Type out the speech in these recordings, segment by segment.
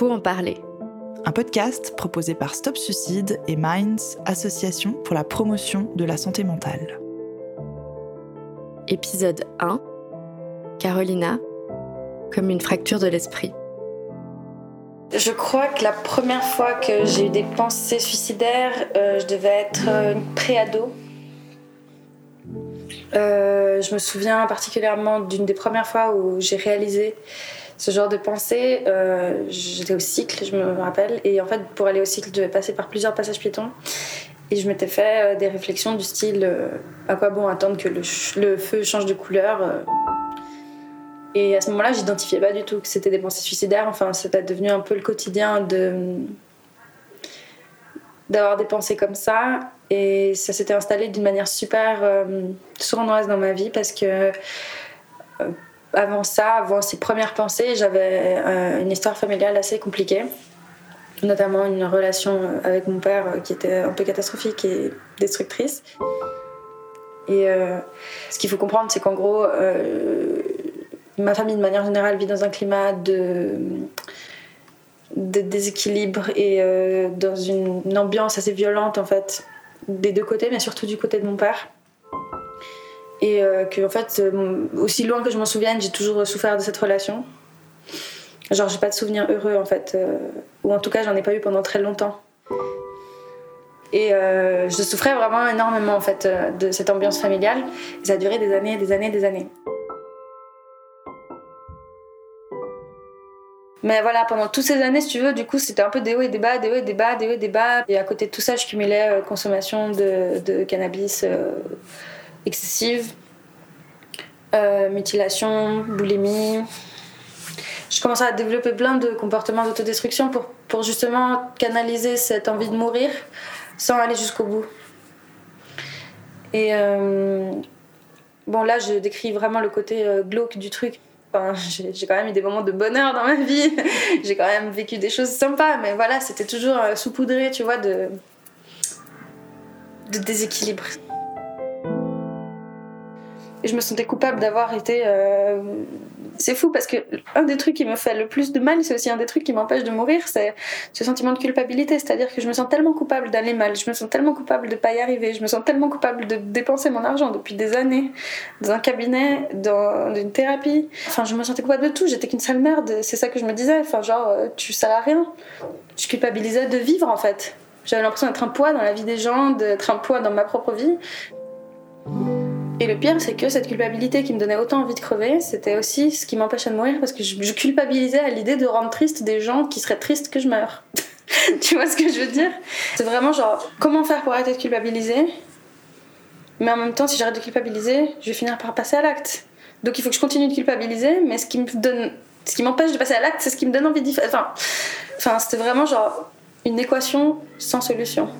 faut en parler. Un podcast proposé par Stop Suicide et Minds, association pour la promotion de la santé mentale. Épisode 1 Carolina, comme une fracture de l'esprit. Je crois que la première fois que j'ai eu des pensées suicidaires, euh, je devais être euh, préado. Euh, je me souviens particulièrement d'une des premières fois où j'ai réalisé ce genre de pensée. Euh, j'étais au cycle, je me rappelle, et en fait, pour aller au cycle, je devais passer par plusieurs passages piétons. Et je m'étais fait des réflexions du style à quoi bon attendre que le, feu change de couleur et à ce moment-là, j'identifiais pas du tout que c'était des pensées suicidaires. Enfin, c'était devenu un peu le quotidien de d'avoir des pensées comme ça. Et ça s'était installé d'une manière super euh, sournoise dans ma vie parce que euh, avant ça, avant ces premières pensées, j'avais euh, une histoire familiale assez compliquée, notamment une relation avec mon père qui était un peu catastrophique et destructrice. Et ce qu'il faut comprendre, c'est qu'en gros, ma famille, de manière générale, vit dans un climat de, déséquilibre et euh, dans une, ambiance assez violente, en fait, des deux côtés, mais surtout du côté de mon père. Et euh, que, en fait, euh, aussi loin que je m'en souvienne, j'ai toujours souffert de cette relation. Genre, j'ai pas de souvenirs heureux, en fait. ou en tout cas, j'en ai pas eu pendant très longtemps. Et je souffrais vraiment énormément, en fait, de cette ambiance familiale. Et ça a duré des années, des années, des années. Mais voilà, pendant toutes ces années, si tu veux, du coup, c'était un peu des hauts et des bas, des hauts et des bas, des hauts et des bas. Et à côté de tout ça, je cumulais euh, consommation de, cannabis euh, excessive, euh, mutilation, boulimie. Je commençais à développer plein de comportements d'autodestruction pour, pour justement canaliser cette envie de mourir sans aller jusqu'au bout. Et bon, là, je décris vraiment le côté glauque du truc j'ai quand même eu des moments de bonheur dans ma vie. j'ai quand même vécu des choses sympas, mais voilà, c'était toujours euh, saupoudré, tu vois, de déséquilibre. Et je me sentais coupable d'avoir été euh, c'est fou parce que un des trucs qui me fait le plus de mal, c'est aussi un des trucs qui m'empêche de mourir, c'est ce sentiment de culpabilité. C'est-à-dire que je me sens tellement coupable d'aller mal, je me sens tellement coupable de pas y arriver, je me sens tellement coupable de dépenser mon argent depuis des années dans un cabinet, dans une thérapie. Enfin, je me sentais coupable de tout. J'étais qu'une sale merde. C'est ça que je me disais. Enfin, genre, euh, tu sers à rien. Je culpabilisais de vivre en fait. J'avais l'impression d'être un poids dans la vie des gens, d'être un poids dans ma propre vie. Et le pire, c'est que cette culpabilité qui me donnait autant envie de crever, c'était aussi ce qui m'empêchait de mourir parce que je, culpabilisais à l'idée de rendre triste des gens qui seraient tristes que je meure. tu vois ce que je veux dire? C'est vraiment genre, comment faire pour arrêter de culpabiliser? Mais en même temps, si j'arrête de culpabiliser, je vais finir par passer à l'acte. Donc il faut que je continue de culpabiliser, mais ce qui me donne, ce qui m'empêche de passer à l'acte, c'est ce qui me donne envie d'y faire. Enfin, enfin c'était vraiment genre une équation sans solution.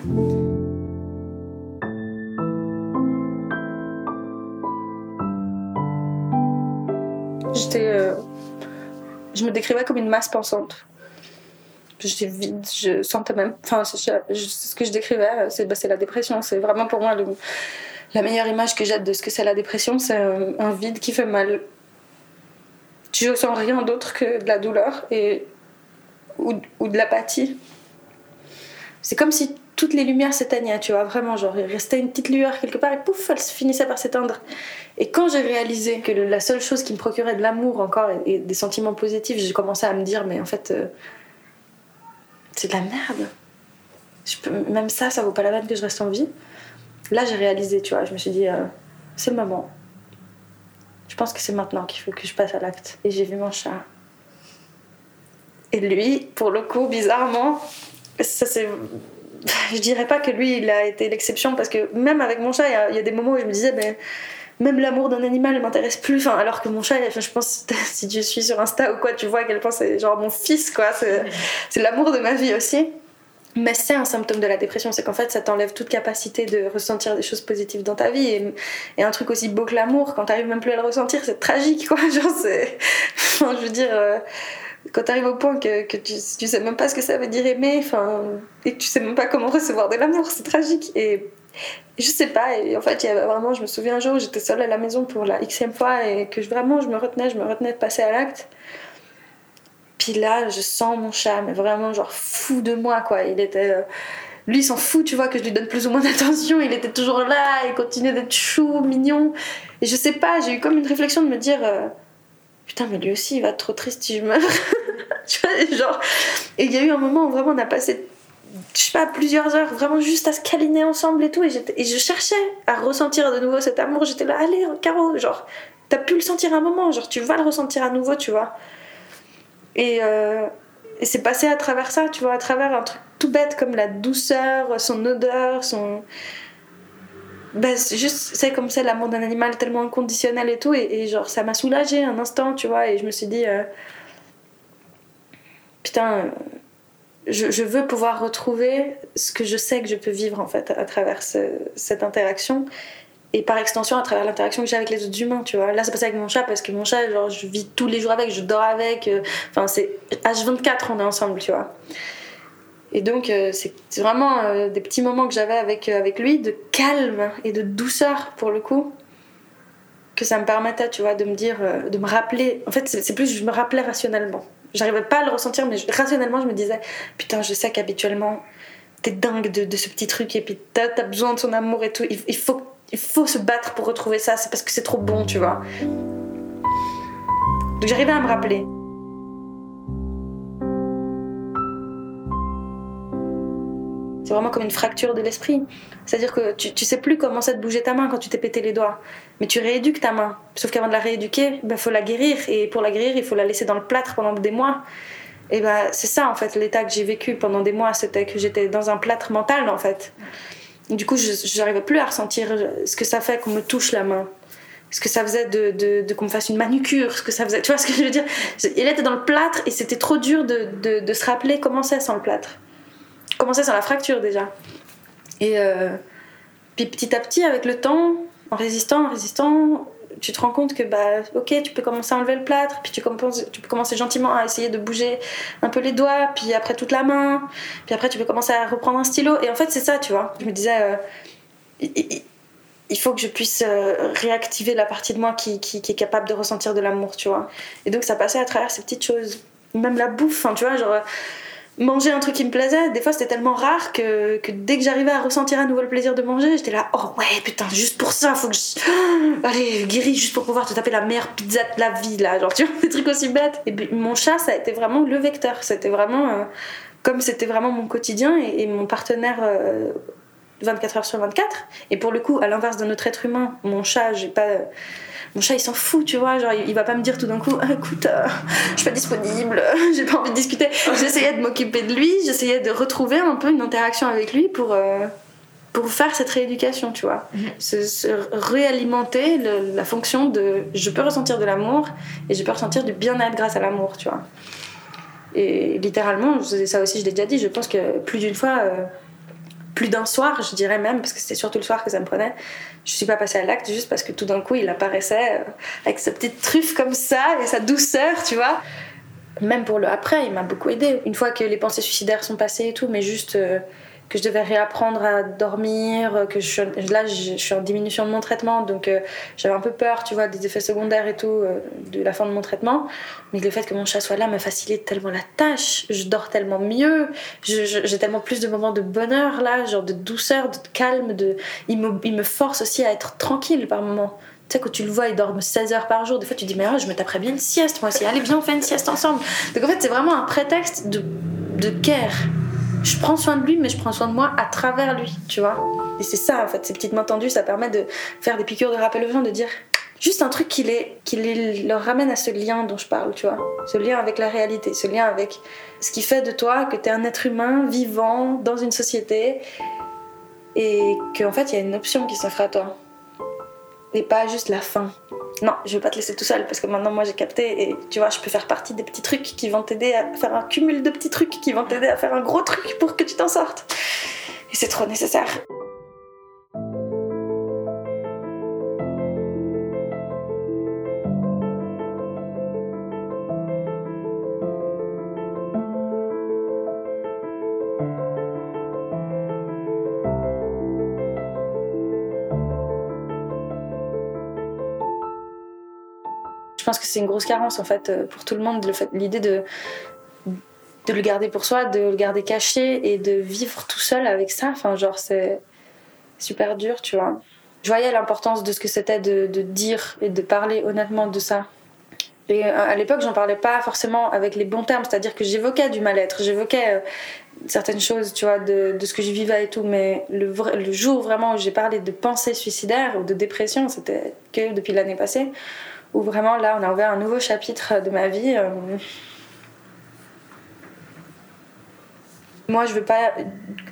Euh, je me décrivais comme une masse pensante. J'étais vide, je sentais même. Enfin, ce que je décrivais, c'est bah, la dépression. C'est vraiment pour moi la meilleure image que j'ai de ce que c'est la dépression. C'est un, vide qui fait mal. Tu ressens rien d'autre que de la douleur et, ou de l'apathie. C'est comme si toutes les lumières s'éteignaient, tu vois, vraiment, genre, il restait une petite lueur quelque part et pouf, elle finissait par s'éteindre. Et quand j'ai réalisé que la seule chose qui me procurait de l'amour encore et, des sentiments positifs, j'ai commencé à me dire, mais en fait, euh, c'est de la merde. Même ça, ça vaut pas la peine que je reste en vie. Là, j'ai réalisé, tu vois, je me suis dit, euh, c'est le moment. Je pense que c'est maintenant qu'il faut que je passe à l'acte. Et j'ai vu mon chat. Et lui, pour le coup, bizarrement, ça c'est je dirais pas que lui, il a été l'exception parce que même avec mon chat, il y, a des moments où je me disais, ben, même l'amour d'un animal ne m'intéresse plus. Alors que mon chat, je pense, si tu suis sur Insta ou quoi, tu vois à quel point c'est genre mon fils, quoi. C'est l'amour de ma vie aussi. Mais c'est un symptôme de la dépression, c'est qu'en fait ça t'enlève toute capacité de ressentir des choses positives dans ta vie. Et, un truc aussi beau que l'amour, quand t'arrives même plus à le ressentir, c'est tragique quoi. Genre, c'est. Enfin, je veux dire. Euh, quand tu arrives au point que, que tu, tu, sais même pas ce que ça veut dire aimer, enfin, et que tu sais même pas comment recevoir de l'amour, c'est tragique. Et, je sais pas, et en fait, vraiment, je me souviens un jour où j'étais seule à la maison pour la xème fois et que vraiment je me retenais, je me retenais de passer à l'acte. Puis là, je sens mon chat, mais vraiment genre fou de moi, quoi. Il était. euh, Lui, il s'en fout, tu vois, que je lui donne plus ou moins d'attention. Il était toujours là, il continuait d'être chou, mignon. Et je sais pas, j'ai eu comme une réflexion de me dire. euh, Putain, mais lui aussi, il va être trop triste si je meurs. tu vois, genre. Et il y a eu un moment où vraiment on a passé je sais pas, plusieurs heures, vraiment juste à se câliner ensemble et tout. Et, et je cherchais à ressentir de nouveau cet amour. J'étais là, allez, Caro, genre, t'as pu le sentir un moment, genre, tu vas le ressentir à nouveau, tu vois. Et, euh, et c'est passé à travers ça, tu vois, à travers un truc tout bête comme la douceur, son odeur, son. C'est juste, c'est comme ça l'amour d'un animal tellement inconditionnel et tout. Et, genre, ça m'a soulagée un instant, tu vois. Et je me suis dit, euh, putain. euh, je, veux pouvoir retrouver ce que je sais que je peux vivre en fait à travers ce- cette interaction et par extension à travers l'interaction que j'ai avec les autres humains tu vois là c'est passé avec mon chat parce que mon chat genre je vis tous les jours avec je dors avec euh, enfin c'est H24 on est ensemble tu vois et donc euh, c'est vraiment euh, des petits moments que j'avais avec, euh, avec lui de calme et de douceur pour le coup que ça me permettait tu vois de me dire de me rappeler. En fait c'est plus je me rappelais rationnellement. J'arrivais pas à le ressentir mais rationnellement je me disais putain je sais qu'habituellement t'es dingue de, de ce petit truc et puis t'as as besoin de son amour et tout. Il faut il faut se battre pour retrouver ça. C'est parce que c'est trop bon tu vois. Donc j'arrivais à me rappeler C'est vraiment comme une fracture de l'esprit. C'est-à-dire que tu, tu sais plus comment c'est de bouger ta main quand tu t'es pété les doigts. Mais tu rééduques ta main. Sauf qu'avant de la rééduquer, il faut la guérir. Et pour la guérir, il faut la laisser dans le plâtre pendant des mois. Et ben c'est ça en fait l'état que j'ai vécu pendant des mois. C'était que j'étais dans un plâtre mental en fait. Du coup, je n'arrivais plus à ressentir ce que ça fait qu'on me touche la main. Ce que ça faisait de, de, de qu'on me fasse une manucure, ce que ça faisait. Tu vois ce que je veux dire? Il était dans le plâtre et c'était trop dur de, de se rappeler comment c'est sans le plâtre commençait sans la fracture déjà. Et euh, puis petit à petit, avec le temps, en résistant, en résistant, tu te rends compte que bah ok, tu peux commencer à enlever le plâtre, puis tu, tu peux commencer gentiment à essayer de bouger un peu les doigts, puis après toute la main, puis après tu peux commencer à reprendre un stylo. Et en fait, c'est ça, tu vois. Je me disais, euh, il, faut que je puisse euh, réactiver la partie de moi qui, qui, qui est capable de ressentir de l'amour, tu vois. Et donc ça passait à travers ces petites choses. Même la bouffe, hein, tu vois, genre manger un truc qui me plaisait, des fois c'était tellement rare que, dès que j'arrivais à ressentir à nouveau le plaisir de manger, j'étais là, oh ouais, putain, juste pour ça, faut que je. Allez, guéris juste pour pouvoir te taper la meilleure pizza de la vie, là, genre, tu vois, des trucs aussi bêtes. Et puis mon chat, ça a été vraiment le vecteur, c'était vraiment. euh, comme c'était vraiment mon quotidien et, et mon partenaire. euh, 24 heures sur 24 et pour le coup à l'inverse d'un autre être humain mon chat j'ai pas mon chat il s'en fout tu vois. Genre il, va pas me dire tout d'un coup Ah, écoute euh, je suis pas disponible j'ai pas envie de discuter. J'essayais de m'occuper de lui j'essayais de retrouver un peu une interaction avec lui pour euh, pour faire cette rééducation tu vois. Se, se réalimenter le- la fonction de je peux ressentir de l'amour et je peux ressentir du bien-être grâce à l'amour tu vois. Et littéralement ça aussi je l'ai déjà dit je pense que plus d'une fois euh, plus d'un soir, je dirais même, parce que c'était surtout le soir que ça me prenait, je suis pas passée à l'acte juste parce que tout d'un coup il apparaissait euh, avec sa petite truffe comme ça et sa douceur, tu vois. Même pour le après, il m'a beaucoup aidé. Une fois que les pensées suicidaires sont passées et tout, mais juste euh, que je devais réapprendre à dormir, que là je, suis en diminution de mon traitement, donc euh, j'avais un peu peur, tu vois, des effets secondaires et tout, euh, de la fin de mon traitement. Mais le fait que mon chat soit là me facilite tellement la tâche, je dors tellement mieux, j'ai tellement plus de moments de bonheur là, genre de douceur, de calme, de... Il, me, force aussi à être tranquille par moments. Tu sais, quand tu le vois, il dort 16 heures par jour. Des fois, tu dis, mais oh, je me taperais bien une sieste, moi aussi. Allez, viens, on fait une sieste ensemble. Donc, en fait, c'est vraiment un prétexte de, de care. Je prends soin de lui, mais je prends soin de moi à travers lui, tu vois. Et c'est ça, en fait, ces petites mains tendues, ça permet de faire des piqûres de rappel aux gens, de dire juste un truc qui, les, qui leur ramène à ce lien dont je parle, tu vois. Ce lien avec la réalité, ce lien avec ce qui fait de toi que tu es un être humain vivant dans une société et qu'en fait, il y a une option qui s'offre à toi. Et pas juste la fin. Non, je vais pas te laisser tout seul parce que maintenant moi j'ai capté et tu vois, je peux faire partie des petits trucs qui vont t'aider à faire un cumul de petits trucs qui vont t'aider à faire un gros truc pour que tu t'en sortes. Et c'est trop nécessaire. Pense que c'est une grosse carence en fait euh, pour tout le monde, l'idée de, de le garder pour soi, de le garder caché et de vivre tout seul avec ça. Enfin, genre, c'est super dur, tu vois. Je voyais l'importance de ce que c'était de, dire et de parler honnêtement de ça. Et euh, à l'époque, j'en parlais pas forcément avec les bons termes, c'est-à-dire que j'évoquais du mal-être, j'évoquais euh, certaines choses, tu vois, de, de, ce que je vivais et tout, mais le, le jour vraiment où j'ai parlé de pensée suicidaire ou de dépression, c'était que depuis l'année passée, où vraiment là, on a ouvert un nouveau chapitre de ma vie. Euh. Moi, je veux pas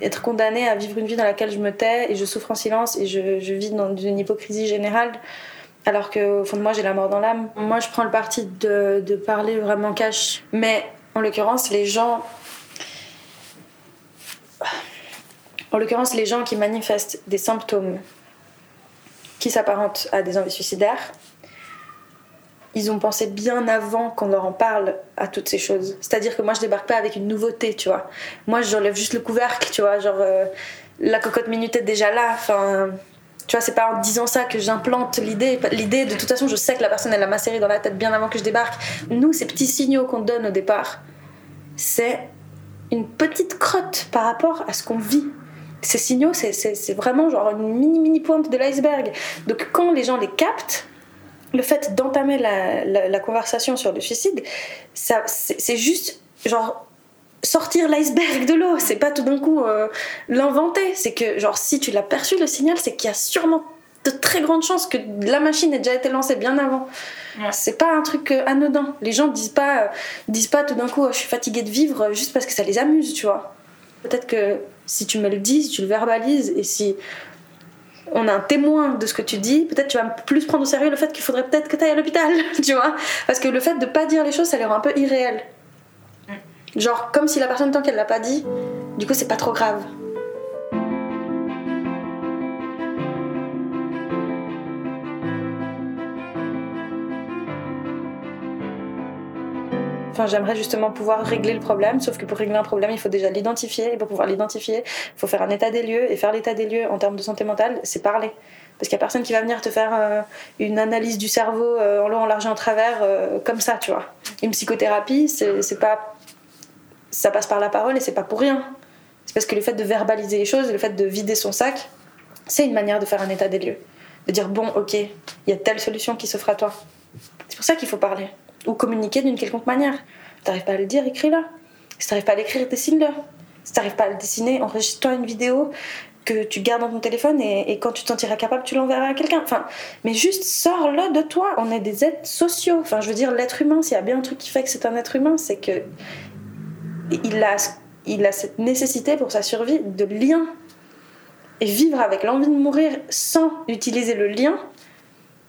être condamnée à vivre une vie dans laquelle je me tais et je souffre en silence et je, vis dans une hypocrisie générale alors qu'au fond de moi j'ai la mort dans l'âme. Moi je prends le parti de, de parler vraiment cash, mais en l'occurrence les gens... En l'occurrence les gens qui manifestent des symptômes qui s'apparentent à des envies suicidaires, ils ont pensé bien avant qu'on leur en parle à toutes ces choses. C'est-à-dire que moi je débarque pas avec une nouveauté, tu vois. Moi j'enlève juste le couvercle, tu vois, genre euh, la cocotte minute est déjà là, enfin tu vois, c'est pas en disant ça que j'implante l'idée. L'idée, de toute façon, je sais que la personne, elle a macéré dans la tête bien avant que je débarque. Nous, ces petits signaux qu'on donne au départ, c'est une petite crotte par rapport à ce qu'on vit. Ces signaux, c'est vraiment genre une mini mini pointe de l'iceberg. Donc quand les gens les captent, le fait d'entamer la, la, conversation sur le suicide, c'est juste genre sortir l'iceberg de l'eau. C'est pas tout d'un coup euh, l'inventer. C'est que, genre, si tu l'as perçu le signal, c'est qu'il y a sûrement de très grandes chances que la machine ait déjà été lancée bien avant. C'est pas un truc euh, anodin. Les gens disent pas, euh, disent pas tout d'un coup, je suis fatiguée de vivre juste parce que ça les amuse, tu vois. Peut-être que si tu me le dis, si tu le verbalises et si on a un témoin de ce que tu dis, peut-être tu vas plus prendre au sérieux le fait qu'il faudrait peut-être que tu ailles à l'hôpital, tu vois. Parce que le fait de pas dire les choses, ça les rend un peu irréel. Genre, comme si la personne, tant qu'elle l'a pas dit, du coup, c'est pas trop grave. J'aimerais justement pouvoir régler le problème, sauf que pour régler un problème, il faut déjà l'identifier. Et pour pouvoir l'identifier, il faut faire un état des lieux. Et faire l'état des lieux en termes de santé mentale, c'est parler. Parce qu'il n'y a personne qui va venir te faire euh, une analyse du cerveau euh, en long, en large et en travers euh, comme ça, tu vois. Une psychothérapie, c'est pas ça passe par la parole et c'est pas pour rien. C'est parce que le fait de verbaliser les choses, le fait de vider son sac, c'est une manière de faire un état des lieux. De dire, bon, ok, il y a telle solution qui s'offre à toi. C'est pour ça qu'il faut parler. Ou communiquer d'une quelconque manière. Si t'arrives pas à le dire, écris-le. Si t'arrives pas à l'écrire, dessine-le. Si t'arrives pas à le dessiner, enregistre-toi une vidéo que tu gardes dans ton téléphone et, quand tu t'en sentiras capable, tu l'enverras à quelqu'un. Enfin, mais juste sors-le de toi. On est des êtres sociaux. Enfin, je veux dire, l'être humain, s'il y a bien un truc qui fait que c'est un être humain, c'est que il a, il a cette nécessité pour sa survie de lien. Et vivre avec l'envie de mourir sans utiliser le lien,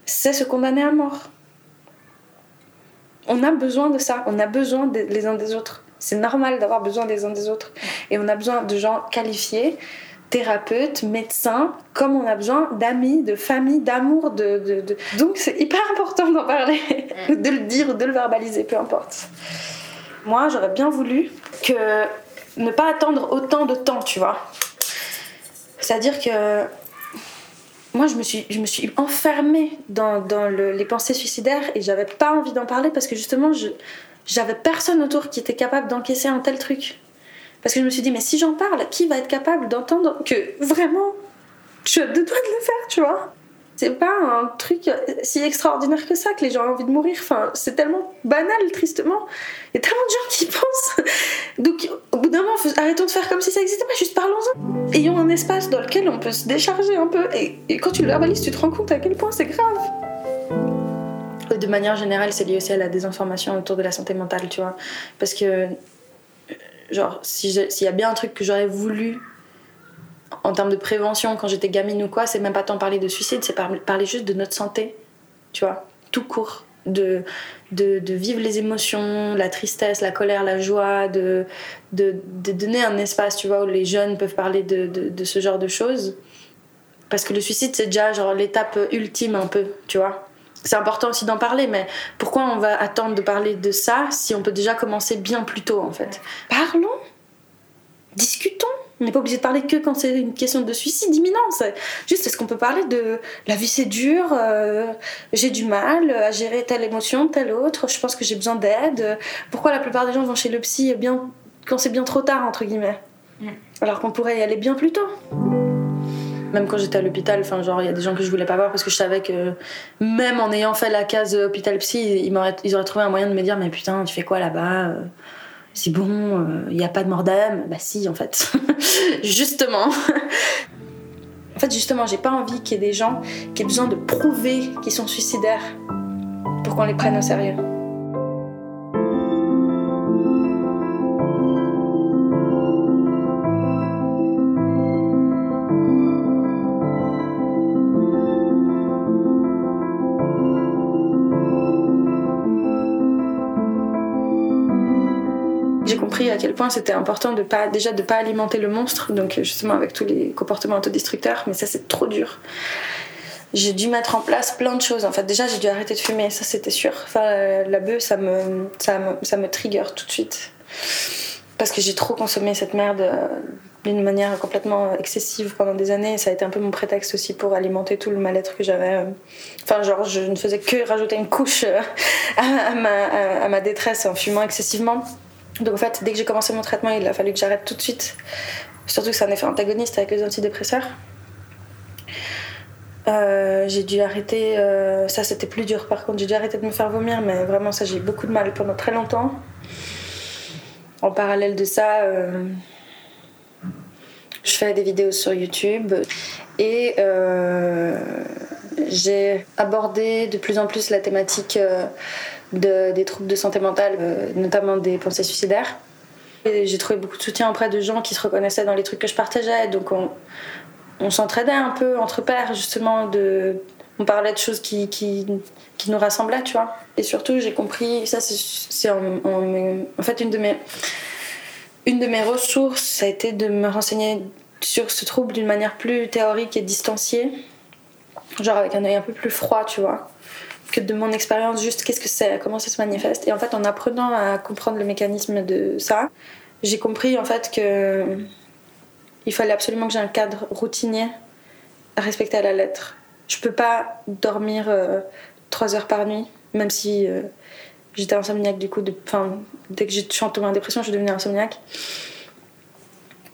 c'est se condamner à mort. On a besoin de ça, on a besoin les uns des autres. C'est normal d'avoir besoin des uns des autres. Et on a besoin de gens qualifiés, thérapeutes, médecins, comme on a besoin d'amis, de famille, d'amour. De, Donc c'est hyper important d'en parler, de le dire de le verbaliser, peu importe. Moi, j'aurais bien voulu que ne pas attendre autant de temps, tu vois. C'est-à-dire que moi, je me suis, je me suis enfermée dans, dans les pensées suicidaires et j'avais pas envie d'en parler parce que justement, j'avais personne autour qui était capable d'encaisser un tel truc. Parce que je me suis dit, mais si j'en parle, qui va être capable d'entendre que vraiment, suis à deux doigts de le faire, tu vois? C'est pas un truc si extraordinaire que ça que les gens ont envie de mourir. Enfin, c'est tellement banal, tristement. Il y a tellement de gens qui pensent. Donc, au bout d'un moment, arrêtons de faire comme si ça n'existait pas, juste parlons-en. Ayons un espace dans lequel on peut se décharger un peu. Et, quand tu le verbalises, tu te rends compte à quel point c'est grave. De manière générale, c'est lié aussi à la désinformation autour de la santé mentale, tu vois. Parce que, genre, s'il y a bien un truc que j'aurais voulu en termes de prévention, quand j'étais gamine ou quoi, c'est même pas tant parler de suicide, c'est parler juste de notre santé, tu vois, tout court. De, de, vivre les émotions, la tristesse, la colère, la joie, de, de, donner un espace, tu vois, où les jeunes peuvent parler de, ce genre de choses. Parce que le suicide, c'est déjà genre l'étape ultime un peu, tu vois. C'est important aussi d'en parler, mais pourquoi on va attendre de parler de ça si on peut déjà commencer bien plus tôt, en fait? Parlons, discutons On n'est pas obligé de parler que quand c'est une question de suicide imminent. Juste, est-ce qu'on peut parler de la vie c'est dur, euh, j'ai du mal à gérer telle émotion, telle autre, je pense que j'ai besoin d'aide. Pourquoi la plupart des gens vont chez le psy bien, quand c'est bien trop tard, entre guillemets? Mm. Alors qu'on pourrait y aller bien plus tôt. Même quand j'étais à l'hôpital, enfin genre il y a des gens que je voulais pas voir parce que je savais que même en ayant fait la case hôpital psy, ils, auraient, ils auraient trouvé un moyen de me dire mais putain tu fais quoi là-bas c'est bon, il euh, n'y a pas de mort d'âme. Bah si, en fait. justement. en fait, justement, j'ai pas envie qu'il y ait des gens qui aient besoin de prouver qu'ils sont suicidaires pour qu'on les prenne au sérieux. À quel point c'était important de pas déjà de pas alimenter le monstre, donc justement avec tous les comportements autodestructeurs, mais ça c'est trop dur. J'ai dû mettre en place plein de choses. En fait, déjà j'ai dû arrêter de fumer, ça c'était sûr. Enfin, la bœuf, ça me, ça me, ça me trigger tout de suite parce que j'ai trop consommé cette merde euh, d'une manière complètement excessive pendant des années. Ça a été un peu mon prétexte aussi pour alimenter tout le mal-être que j'avais. Enfin, genre, je ne faisais que rajouter une couche euh, à ma détresse en fumant excessivement. Donc en fait, dès que j'ai commencé mon traitement, il a fallu que j'arrête tout de suite. Surtout que c'est un effet antagoniste avec les antidépresseurs. Euh, j'ai dû arrêter, euh, ça c'était plus dur par contre, j'ai dû arrêter de me faire vomir, mais vraiment ça j'ai eu beaucoup de mal pendant très longtemps. En parallèle de ça, euh, je fais des vidéos sur YouTube et j'ai abordé de plus en plus la thématique des troubles de santé mentale, euh, notamment des pensées suicidaires. J'ai trouvé beaucoup de soutien auprès de gens qui se reconnaissaient dans les trucs que je partageais, donc on, on s'entraidait un peu entre pairs, justement. On parlait de choses qui, qui, qui nous rassemblaient, tu vois. Et surtout, j'ai compris, ça c'est en, en, fait une de mes une de mes ressources, ça a été de me renseigner sur ce trouble d'une manière plus théorique et distanciée, genre avec un œil un peu plus froid, tu vois que de mon expérience, juste qu'est-ce que c'est, comment ça se manifeste. Et en fait, en apprenant à comprendre le mécanisme de ça, j'ai compris en fait que il fallait absolument que j'ai un cadre routinier à respecter à la lettre. Je peux pas dormir euh, trois heures par nuit, même si euh, j'étais insomniaque du coup. De, dès que je suis tombée en dépression, je suis devenue insomniaque.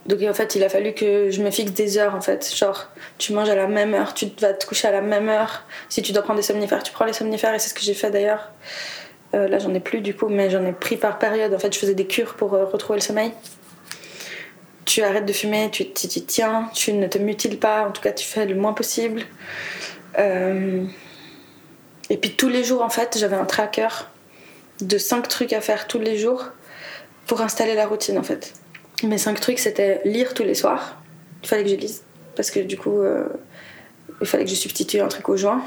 Donc en fait, il a fallu que je me fixe des heures en fait. Genre, tu manges à la même heure, tu vas te coucher à la même heure. Si tu dois prendre des somnifères, tu prends les somnifères et c'est ce que j'ai fait d'ailleurs. Euh, là, j'en ai plus du coup, mais j'en ai pris par période. En fait, je faisais des cures pour euh, retrouver le sommeil. Tu arrêtes de fumer, tu t'y tiens, tu ne te mutiles pas, en tout cas, tu fais le moins possible. Euh, et puis tous les jours, en fait, j'avais un tracker de 5 trucs à faire tous les jours pour installer la routine en fait. Mes cinq trucs, c'était lire tous les soirs. Il fallait que je lise. Parce que du coup, euh, il fallait que je substitue un truc au joint.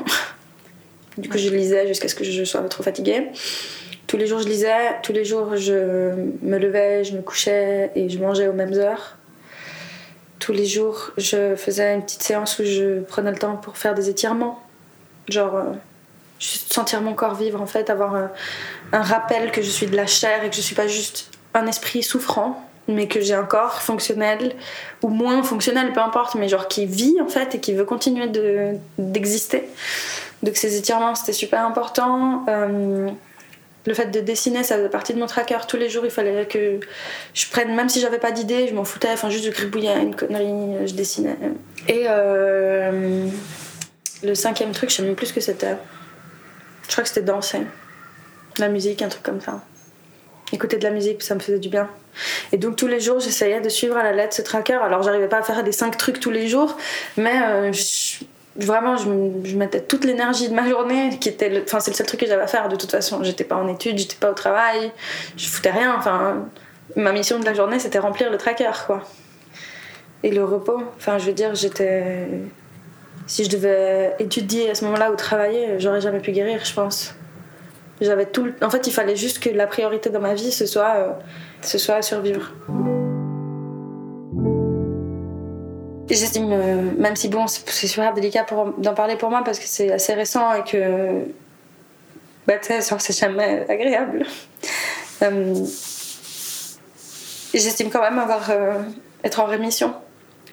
du coup, je lisais jusqu'à ce que je sois trop fatiguée. Tous les jours, je lisais. Tous les jours, je me levais, je me couchais et je mangeais aux mêmes heures. Tous les jours, je faisais une petite séance où je prenais le temps pour faire des étirements. Genre, euh, juste sentir mon corps vivre, en fait, avoir un, un rappel que je suis de la chair et que je suis pas juste un esprit souffrant mais que j'ai un corps fonctionnel ou moins fonctionnel, peu importe, mais genre qui vit en fait et qui veut continuer d'exister. Donc ces étirements c'était super important. Euh, le fait de dessiner, ça faisait partie de mon tracker. Tous les jours, il fallait que je prenne, même si j'avais pas d'idée, je m'en foutais, enfin juste je gribouillais une connerie, je dessinais. Et euh, le cinquième truc, je sais même plus ce que c'était. Je crois que c'était danser. La musique, un truc comme ça. Écouter de la musique, ça me faisait du bien. Et donc tous les jours, j'essayais de suivre à la lettre ce tracker. Alors j'arrivais pas à faire des 5 trucs tous les jours, mais euh, vraiment, je, mettais toute l'énergie de ma journée, qui était, enfin c'est le seul truc que j'avais à faire de toute façon. J'étais pas en études, j'étais pas au travail, je foutais rien. Enfin, ma mission de la journée, c'était remplir le tracker, quoi. Et le repos, enfin je veux dire, j'étais, si je devais étudier à ce moment-là ou travailler, j'aurais jamais pu guérir, je pense. J'avais tout. En fait, il fallait juste que la priorité dans ma vie, ce soit euh, ce soit survivre. J'estime, euh, même si bon, c'est super délicat d'en parler pour moi parce que c'est assez récent et que. Bah, tu sais, c'est jamais agréable. Euh, j'estime quand même avoir être en rémission.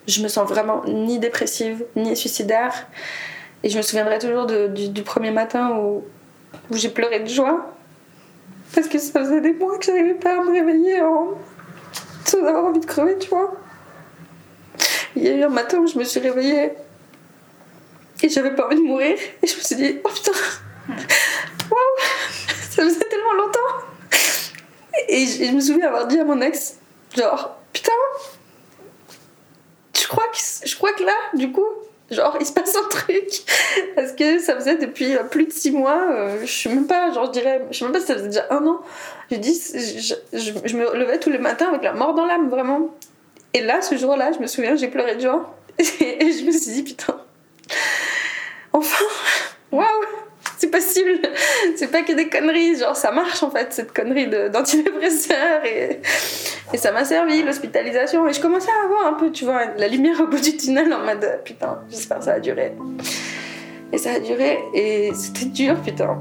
Je me sens vraiment ni dépressive, ni suicidaire. Et je me souviendrai toujours du, premier matin où, où j'ai pleuré de joie. Parce que ça faisait des mois que j'arrivais pas à me réveiller en... sans avoir envie de crever, tu vois. Il y a eu un matin où je me suis réveillée et j'avais pas envie de mourir. Et je me suis dit, oh putain, waouh, ça faisait tellement longtemps. Et je, me souviens avoir dit à mon ex, genre, putain, je crois que, je crois que là, du coup, genre, il se passe un truc. Parce que ça faisait depuis plus de six mois, euh, je suis même pas, genre, je dirais, je sais même pas si ça faisait déjà un an. Je dis, je, je, me levais tous les matins avec la mort dans l'âme, vraiment. Et là, ce jour-là, je me souviens, j'ai pleuré de joie. Et je me suis dit, putain, enfin, waouh, c'est possible. C'est pas que des conneries, genre ça marche en fait, cette connerie d'antidépresseur. Et, et ça m'a servi, l'hospitalisation. Et je commençais à avoir un peu, tu vois, la lumière au bout du tunnel en mode putain, j'espère que ça a duré. Et ça a duré et c'était dur, putain.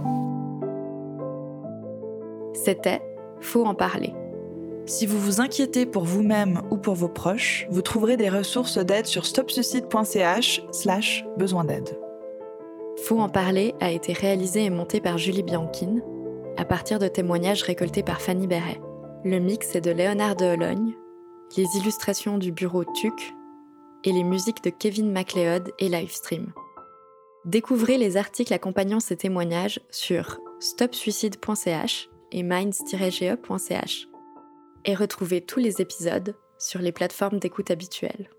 C'était Faut en parler. Si vous vous inquiétez pour vous-même ou pour vos proches, vous trouverez des ressources d'aide sur stopsuicide.ch slash besoin d'aide. Faut en parler a été réalisé et monté par Julie Bianchine, à partir de témoignages récoltés par Fanny Berret. Le mix est de Léonard de Hologne, les illustrations du bureau TUC et les musiques de Kevin MacLeod et Livestream. Découvrez les articles accompagnant ces témoignages sur stopsuicide.ch et minds-ge.ch et retrouvez tous les épisodes sur les plateformes d'écoute habituelles.